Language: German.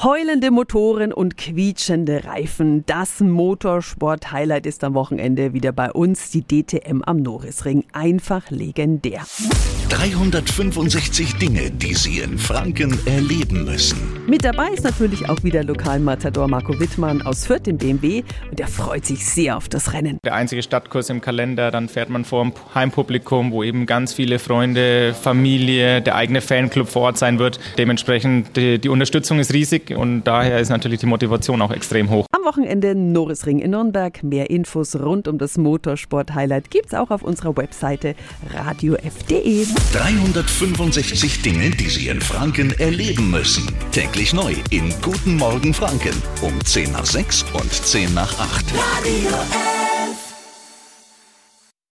Heulende Motoren und quietschende Reifen. Das Motorsport-Highlight ist am Wochenende wieder bei uns. Die DTM am Norrisring. Einfach legendär. 365 Dinge, die Sie in Franken erleben müssen. Mit dabei ist natürlich auch wieder Lokalmatador Marco Wittmann aus Fürth im BMW und er freut sich sehr auf das Rennen. Der einzige Stadtkurs im Kalender, dann fährt man vor dem Heimpublikum, wo eben ganz viele Freunde, Familie, der eigene Fanclub vor Ort sein wird. Dementsprechend die, die Unterstützung ist riesig und daher ist natürlich die Motivation auch extrem hoch. Am Wochenende Norrisring in Nürnberg. Mehr Infos rund um das Motorsport-Highlight gibt es auch auf unserer Webseite radiof.de. 365 Dinge, die Sie in Franken erleben müssen. Täglich neu in Guten Morgen Franken um 10 nach 6 und 10 nach 8. Radio F.